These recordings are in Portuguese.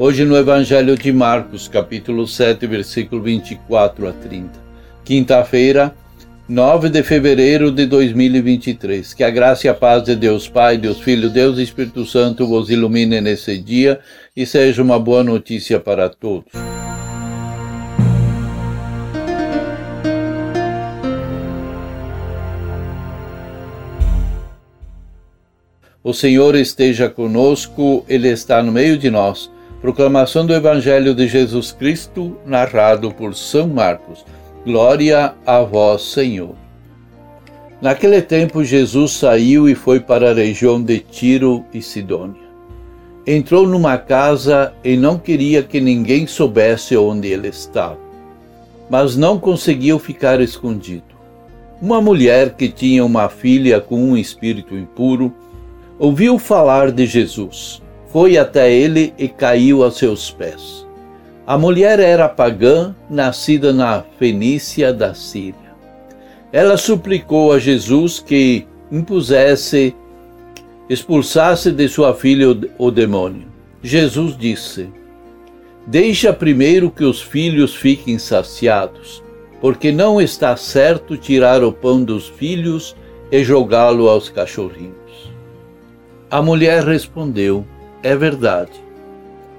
Hoje no Evangelho de Marcos, capítulo 7, versículo 24 a 30. Quinta-feira, 9 de fevereiro de 2023. Que a graça e a paz de Deus Pai, Deus Filho, Deus Espírito Santo vos ilumine nesse dia e seja uma boa notícia para todos. O Senhor esteja conosco, Ele está no meio de nós. Proclamação do Evangelho de Jesus Cristo, narrado por São Marcos. Glória a vós, Senhor. Naquele tempo, Jesus saiu e foi para a região de Tiro e Sidônia. Entrou numa casa e não queria que ninguém soubesse onde ele estava, mas não conseguiu ficar escondido. Uma mulher que tinha uma filha com um espírito impuro ouviu falar de Jesus foi até ele e caiu a seus pés. A mulher era pagã, nascida na Fenícia da Síria. Ela suplicou a Jesus que impusesse, expulsasse de sua filha o demônio. Jesus disse: Deixa primeiro que os filhos fiquem saciados, porque não está certo tirar o pão dos filhos e jogá-lo aos cachorrinhos. A mulher respondeu: é verdade.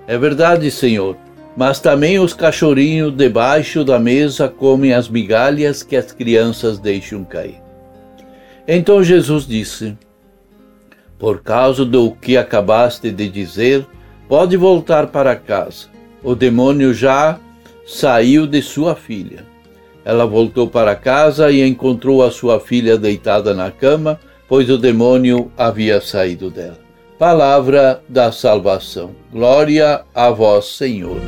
É verdade, Senhor, mas também os cachorrinhos debaixo da mesa comem as migalhas que as crianças deixam cair. Então Jesus disse: Por causa do que acabaste de dizer, pode voltar para casa. O demônio já saiu de sua filha. Ela voltou para casa e encontrou a sua filha deitada na cama, pois o demônio havia saído dela. Palavra da salvação. Glória a vós, Senhor.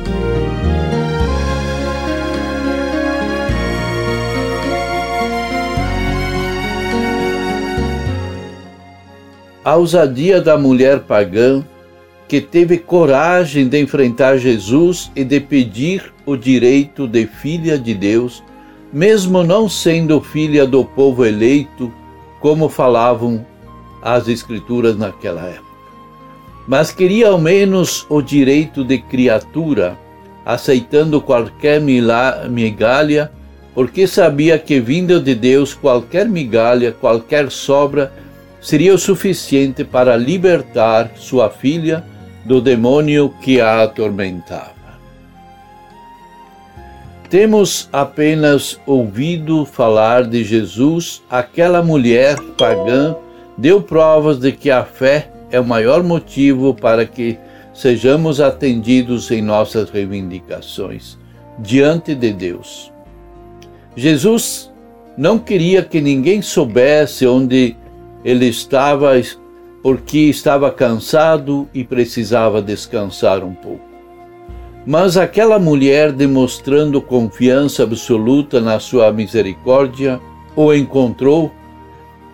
A ousadia da mulher pagã que teve coragem de enfrentar Jesus e de pedir o direito de filha de Deus, mesmo não sendo filha do povo eleito, como falavam as Escrituras naquela época mas queria ao menos o direito de criatura, aceitando qualquer migalha, porque sabia que vinda de Deus qualquer migalha, qualquer sobra, seria o suficiente para libertar sua filha do demônio que a atormentava. Temos apenas ouvido falar de Jesus, aquela mulher pagã deu provas de que a fé é o maior motivo para que sejamos atendidos em nossas reivindicações diante de Deus. Jesus não queria que ninguém soubesse onde ele estava, porque estava cansado e precisava descansar um pouco. Mas aquela mulher, demonstrando confiança absoluta na sua misericórdia, o encontrou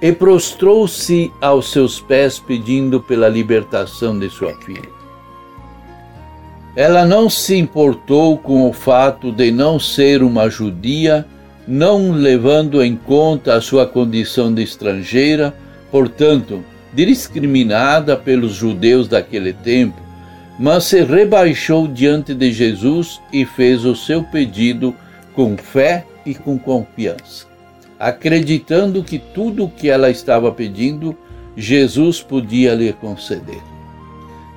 e prostrou-se aos seus pés pedindo pela libertação de sua filha. Ela não se importou com o fato de não ser uma judia, não levando em conta a sua condição de estrangeira, portanto, discriminada pelos judeus daquele tempo, mas se rebaixou diante de Jesus e fez o seu pedido com fé e com confiança acreditando que tudo o que ela estava pedindo, Jesus podia lhe conceder.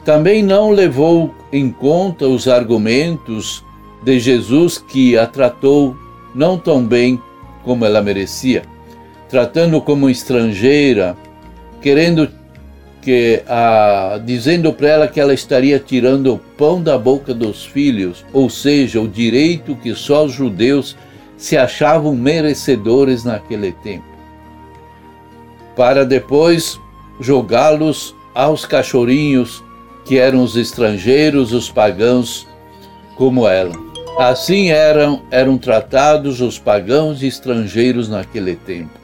Também não levou em conta os argumentos de Jesus que a tratou não tão bem como ela merecia, tratando como estrangeira, querendo que a dizendo para ela que ela estaria tirando o pão da boca dos filhos, ou seja, o direito que só os judeus se achavam merecedores naquele tempo, para depois jogá-los aos cachorrinhos que eram os estrangeiros, os pagãos, como ela. Assim eram, eram tratados os pagãos e estrangeiros naquele tempo.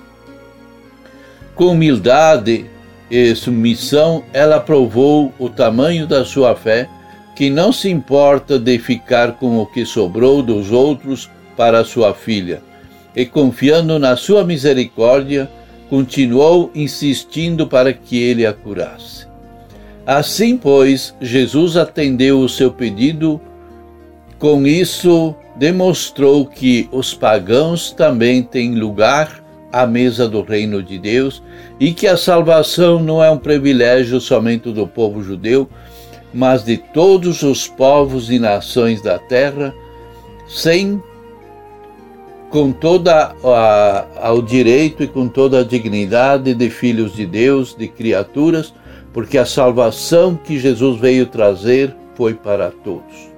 Com humildade e submissão, ela provou o tamanho da sua fé, que não se importa de ficar com o que sobrou dos outros para sua filha, e confiando na sua misericórdia, continuou insistindo para que ele a curasse. Assim, pois, Jesus atendeu o seu pedido, com isso demonstrou que os pagãos também têm lugar à mesa do reino de Deus e que a salvação não é um privilégio somente do povo judeu, mas de todos os povos e nações da terra, sem com toda a, ao direito e com toda a dignidade de filhos de Deus, de criaturas, porque a salvação que Jesus veio trazer foi para todos.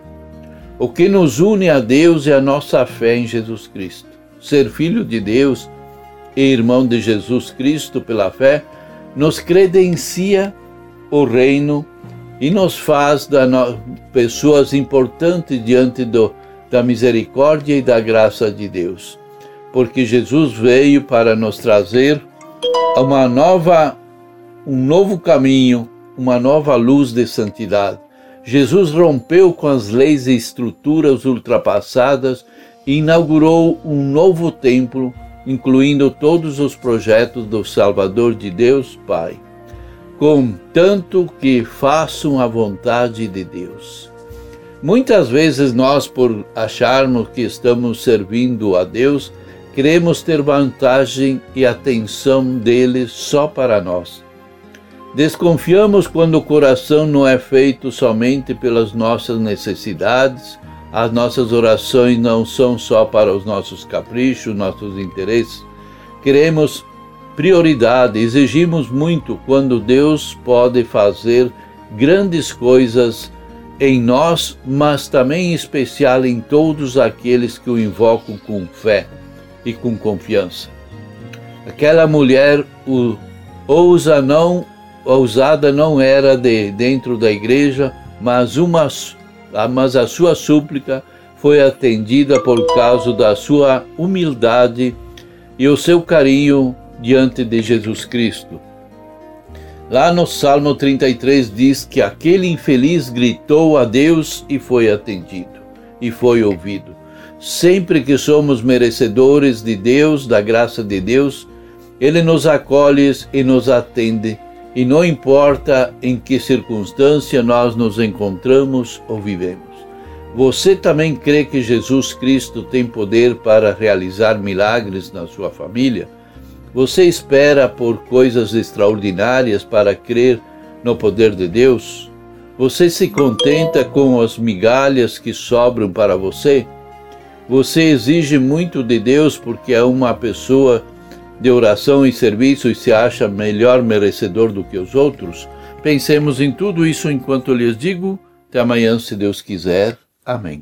O que nos une a Deus é a nossa fé em Jesus Cristo. Ser filho de Deus e irmão de Jesus Cristo pela fé nos credencia o reino e nos faz pessoas importantes diante do, da misericórdia e da graça de Deus. Porque Jesus veio para nos trazer uma nova, um novo caminho, uma nova luz de santidade. Jesus rompeu com as leis e estruturas ultrapassadas e inaugurou um novo templo, incluindo todos os projetos do Salvador de Deus Pai, contanto que façam a vontade de Deus. Muitas vezes nós, por acharmos que estamos servindo a Deus, queremos ter vantagem e atenção dele só para nós. Desconfiamos quando o coração não é feito somente pelas nossas necessidades, as nossas orações não são só para os nossos caprichos, nossos interesses. Queremos prioridade, exigimos muito quando Deus pode fazer grandes coisas em nós, mas também em especial em todos aqueles que o invocam com fé e com confiança. Aquela mulher o, ousa não, ousada não era de dentro da igreja, mas uma mas a sua súplica foi atendida por causa da sua humildade e o seu carinho diante de Jesus Cristo. Lá no Salmo 33 diz que aquele infeliz gritou a Deus e foi atendido, e foi ouvido. Sempre que somos merecedores de Deus, da graça de Deus, Ele nos acolhe e nos atende, e não importa em que circunstância nós nos encontramos ou vivemos. Você também crê que Jesus Cristo tem poder para realizar milagres na sua família? Você espera por coisas extraordinárias para crer no poder de Deus? Você se contenta com as migalhas que sobram para você? Você exige muito de Deus porque é uma pessoa de oração e serviço e se acha melhor merecedor do que os outros? Pensemos em tudo isso enquanto lhes digo. Até amanhã, se Deus quiser. Amém.